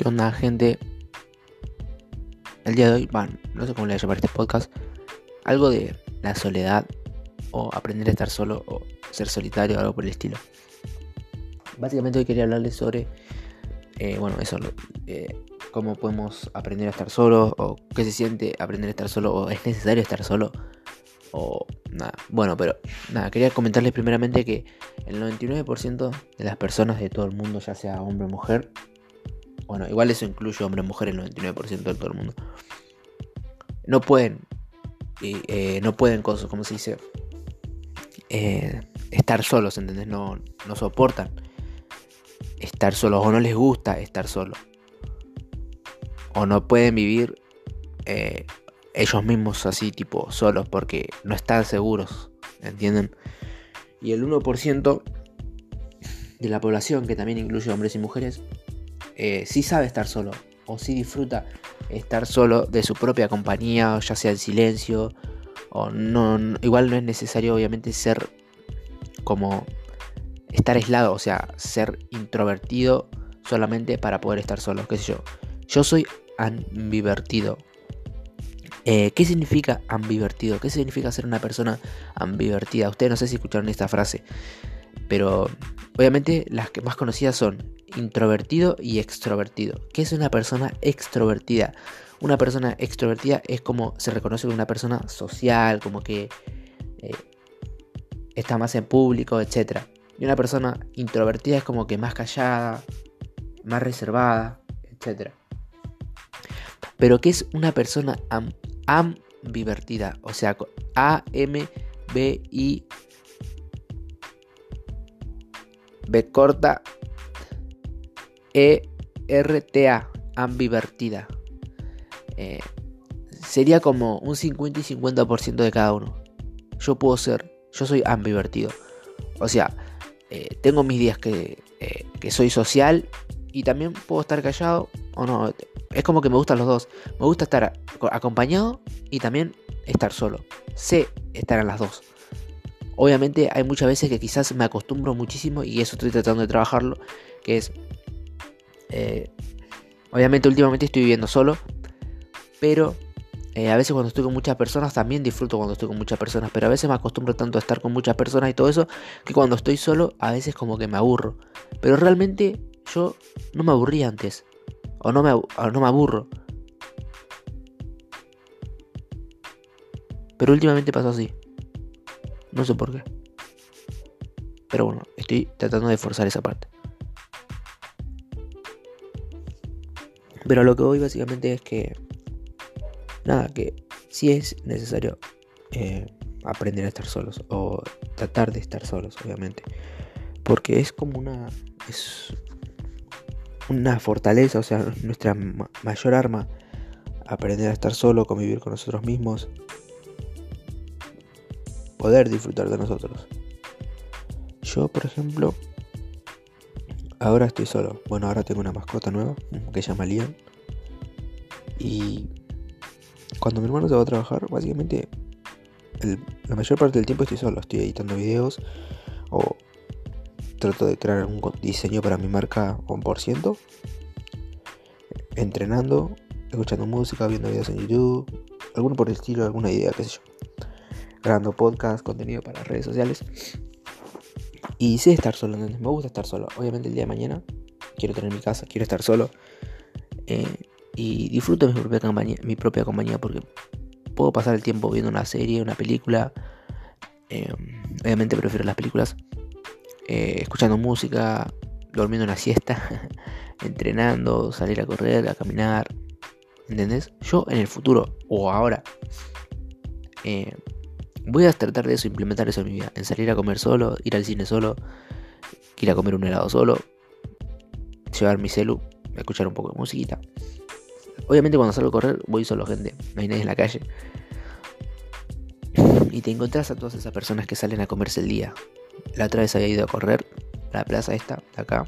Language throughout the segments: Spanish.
¿Qué onda, gente? El día de hoy, bueno, no sé cómo le voy a llamar este podcast, algo de la soledad o aprender a estar solo o ser solitario, algo por el estilo. Básicamente hoy quería hablarles sobre, eh, bueno, eso, eh, cómo podemos aprender a estar solo o qué se siente aprender a estar solo o es necesario estar solo o nada. Bueno, pero nada, quería comentarles primeramente que el 99% de las personas de todo el mundo, ya sea hombre o mujer, bueno, igual eso incluye hombre y mujer, el 99% de todo el mundo. No pueden, eh, no pueden, como se dice, eh, estar solos, ¿entendés? No, no soportan estar solos o no les gusta estar solos. O no pueden vivir eh, ellos mismos así, tipo, solos, porque no están seguros, ¿entienden? Y el 1% de la población, que también incluye hombres y mujeres, eh, sí sabe estar solo o sí disfruta estar solo de su propia compañía, ya sea en silencio o no, igual no es necesario obviamente ser como estar aislado, o sea, ser introvertido solamente para poder estar solo, qué sé yo. Yo soy ambivertido. Eh, ¿Qué significa ambivertido? ¿Qué significa ser una persona ambivertida? Ustedes no sé si escucharon esta frase, pero obviamente las que más conocidas son introvertido y extrovertido. ¿Qué es una persona extrovertida? Una persona extrovertida es como se reconoce como una persona social, como que eh, está más en público, etc. Y una persona introvertida es como que más callada, más reservada, etc. Pero ¿qué es una persona ambivertida? O sea, A-M-B-I B corta ERTA, ambivertida. Eh, sería como un 50 y 50% de cada uno. Yo puedo ser, yo soy ambivertido. O sea, eh, tengo mis días que, eh, que soy social y también puedo estar callado o no. Es como que me gustan los dos. Me gusta estar acompañado y también estar solo. Sé estar en las dos. Obviamente hay muchas veces que quizás me acostumbro muchísimo y eso estoy tratando de trabajarlo, que es, eh, obviamente últimamente estoy viviendo solo, pero eh, a veces cuando estoy con muchas personas también disfruto cuando estoy con muchas personas, pero a veces me acostumbro tanto a estar con muchas personas y todo eso, que cuando estoy solo a veces como que me aburro. Pero realmente yo no me aburría antes, o no me, o no me aburro. Pero últimamente pasó así. No sé por qué. Pero bueno, estoy tratando de forzar esa parte. Pero lo que voy básicamente es que... Nada, que sí es necesario eh, aprender a estar solos. O tratar de estar solos, obviamente. Porque es como una... Es una fortaleza, o sea, nuestra mayor arma. Aprender a estar solo, convivir con nosotros mismos poder disfrutar de nosotros. Yo, por ejemplo, ahora estoy solo. Bueno, ahora tengo una mascota nueva que se llama Lian. Y cuando mi hermano se va a trabajar, básicamente la mayor parte del tiempo estoy solo. Estoy editando videos o trato de crear un diseño para mi marca por ciento. Entrenando, escuchando música, viendo videos en YouTube, alguno por el estilo, alguna idea, qué sé yo grabando podcast, contenido para redes sociales. Y sé estar solo, Me gusta estar solo. Obviamente el día de mañana quiero tener mi casa, quiero estar solo. Eh, y disfruto mi propia, compañía, mi propia compañía porque puedo pasar el tiempo viendo una serie, una película. Eh, obviamente prefiero las películas. Eh, escuchando música, durmiendo una siesta, entrenando, salir a correr, a caminar. ¿Entendés? Yo en el futuro o ahora Voy a tratar de eso, implementar eso en mi vida. En salir a comer solo, ir al cine solo, ir a comer un helado solo, llevar mi celu, escuchar un poco de musiquita. Obviamente cuando salgo a correr voy solo, gente. No hay en la calle. Y te encontrás a todas esas personas que salen a comerse el día. La otra vez había ido a correr a la plaza esta, de acá.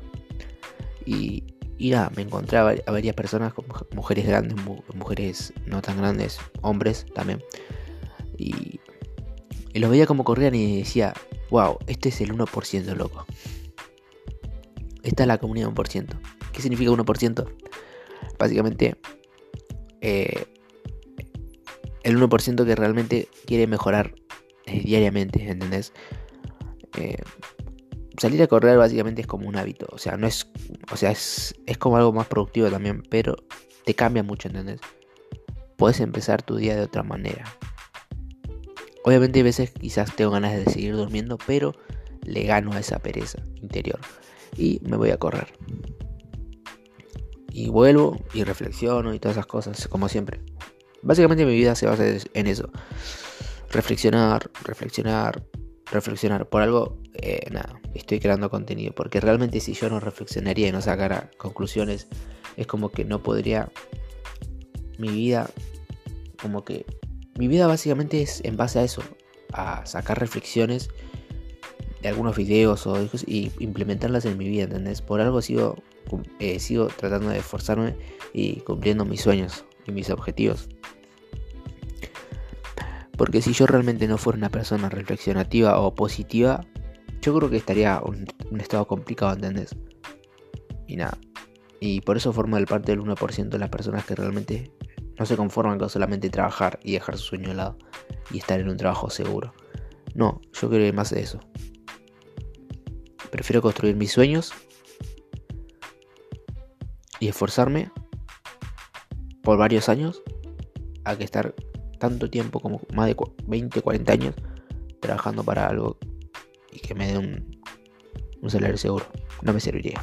Y, y me encontré a, varias personas, mujeres grandes, mujeres no tan grandes, hombres también. Y los veía como corrían y decía, wow, este es el 1%, loco. Esta es la comunidad 1%. ¿Qué significa 1%? básicamente eh, el 1% que realmente quiere mejorar eh, diariamente, ¿entendés? Eh, salir a correr básicamente es como un hábito, o sea, no es, o sea, es, es como algo más productivo también, pero te cambia mucho, ¿entendés? Puedes empezar tu día de otra manera. Obviamente hay veces quizás tengo ganas de seguir durmiendo, pero le gano a esa pereza interior y me voy a correr. Y vuelvo y reflexiono y todas esas cosas, como siempre. Básicamente mi vida se basa en eso. Reflexionar, reflexionar, reflexionar. Por algo, eh, nada, estoy creando contenido. Porque realmente si yo no reflexionaría y no sacara conclusiones, es como que no podría... Mi vida, como que... Mi vida básicamente es en base a eso. A sacar reflexiones de algunos videos o y implementarlas en mi vida, ¿entendés? Por algo sigo, eh, sigo tratando de esforzarme y cumpliendo mis sueños y mis objetivos. Porque si yo realmente no fuera una persona reflexionativa o positiva, yo creo que estaría un, un estado complicado, ¿entendés? Y nada. Y por eso formo el parte del 1% de las personas que realmente no se conforman con solamente trabajar y dejar su sueño de lado y estar en un trabajo seguro. No, yo creo más de eso. Prefiero construir mis sueños y esforzarme por varios años a que estar tanto tiempo como más de 20, 40 años trabajando para algo y que me dé un, un salario seguro. No me serviría.